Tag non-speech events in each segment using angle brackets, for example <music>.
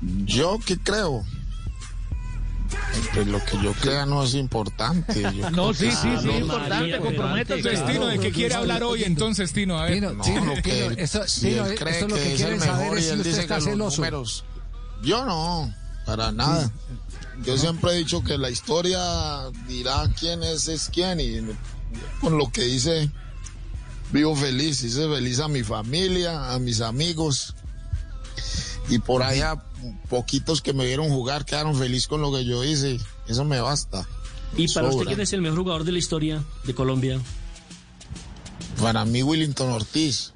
Yo qué creo. Pues lo que yo crea no es importante. Yo No, sí, que sí, sí, no, importante, comprométase. Tino, ¿de qué quiere hablar hoy entonces, Tino? A ver. Tino, No, Tino, lo que esto, si Tino, él esto cree es lo que que es quieren el saber mejor es y si él dice está que los celoso. números. Yo no, para nada. Yo siempre he dicho que la historia dirá quién es, es quién y con lo que hice vivo feliz, hice feliz a mi familia, a mis amigos y por allá poquitos que me vieron jugar quedaron feliz con lo que yo hice, eso me basta. ¿Y para usted quién es el mejor jugador de la historia de Colombia? Para mí Willington Ortiz.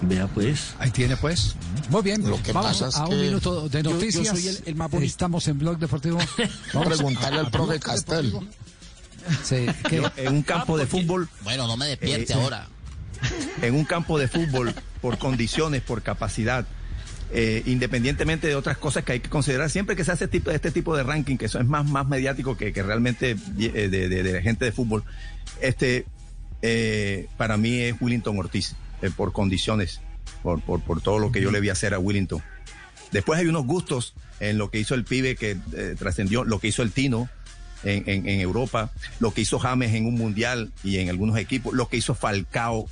Vea pues. Ahí tiene pues. Muy bien. Lo que Vamos pasa es a un que minuto de yo noticias. soy el- el más bonito. Estamos en Blog Deportivo. <laughs> Vamos Preguntarle al profe Castel. Sí, en un campo de fútbol, Bueno, no me despierte eh. ahora. en un campo de fútbol, por condiciones, por capacidad, eh, independientemente de otras cosas que hay que considerar, siempre que se hace tipo, este tipo de ranking, que eso es más, más mediático que, que realmente eh, de, de- gente de fútbol, este, eh, para mí es Willington Ortiz, por condiciones, por, por, por todo lo que yo le vi hacer a Willington. Después hay unos gustos en lo que hizo el pibe que trascendió, lo que hizo el Tino en, en- en Europa, lo que hizo James en un mundial y en algunos equipos, lo que hizo Falcao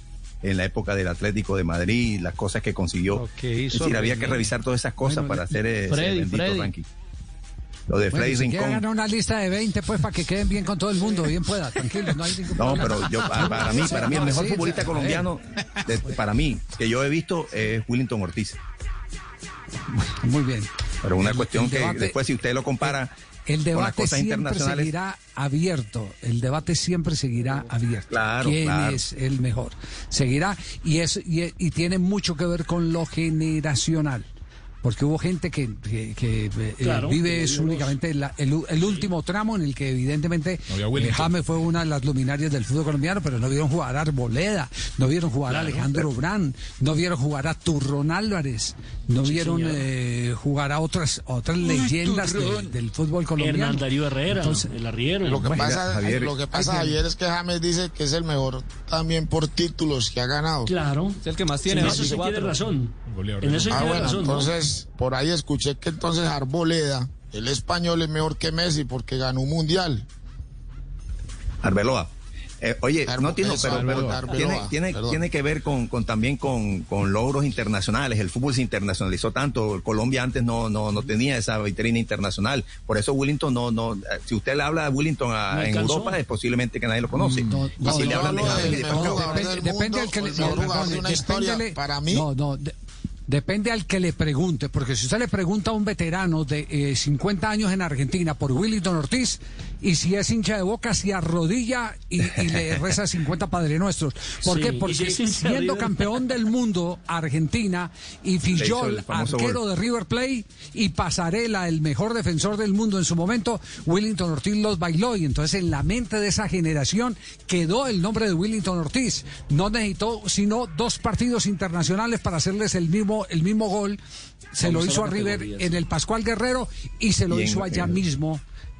en la época del Atlético de Madrid, las cosas que consiguió. Hizo es decir, había que revisar todas esas cosas Bueno, para hacer ese Freddy, bendito Freddy. ranking. Lo de Bueno, Freddy quiere Rincón. una lista de 20, pues para que queden bien con todo el mundo, bien pueda, tranquilo, no hay ningún No, problema. pero yo, para, para mí, para mí el mejor futbolista colombiano, de- para mí, que yo he visto, es Willington Ortiz. Muy bien. Pero una El- cuestión el que después, si usted lo compara El con las debate cosas siempre internacionales, seguirá abierto. El debate siempre seguirá abierto. Claro, ¿Quién claro. es el mejor? Seguirá y es y, y tiene mucho que ver con lo generacional. Porque hubo gente que, que- que, eh, vive que es únicamente la- el, el último tramo en el que evidentemente No eh. James fue una de las luminarias del fútbol colombiano, pero no vieron jugar a Arboleda, no vieron jugar a Alejandro Brand, no vieron jugar a Turrón Álvarez, no vieron eh, jugar a otras otras leyendas de- del fútbol colombiano. Hernán Darío Herrera, Entonces, el arriero. Lo que Bueno, pasa, Javier, lo que pasa. Javier, es que James dice que es el mejor también por títulos que ha ganado. Claro. Es el que más En tiene. eso sí tiene 24. razón. En eso sí Ah, tiene bueno, razón. ¿no? Entonces por ahí escuché que entonces Arboleda, el español es mejor que Messi porque ganó un mundial. Arbeloa. Eh, oye, Arbo- no tiene, eso, pero, pero Arbeloa, tiene, tiene, perdón. tiene que ver con, con también con, con logros internacionales. El fútbol se internacionalizó tanto. Colombia antes no, no, no tenía esa vitrina internacional. Por eso Willington no, no, eh, si usted le habla de Willington a- en. Europa, es posiblemente que nadie lo conoce. No, y no, si le no, hablan de Depende, del que le para mí. No, no. De- depende al que le pregunte, porque si usted le pregunta a un veterano de eh, 50 años en Argentina por Willington Ortiz, y si es hincha de boca, se arrodilla y, y le <laughs> reza 50 Padre Nuestros. ¿Por Sí, qué? si Porque de siendo campeón del mundo Argentina y Fillol, arquero gol. de River Plate, y Pasarela, el mejor defensor del mundo en su momento, Willington Ortiz los bailó. Y entonces en la mente de esa generación quedó el nombre de Willington Ortiz. No necesitó sino dos partidos internacionales para hacerles el mismo, el mismo gol. Se Vamos lo hizo a River en el Pascual Guerrero y se lo hizo allá mismo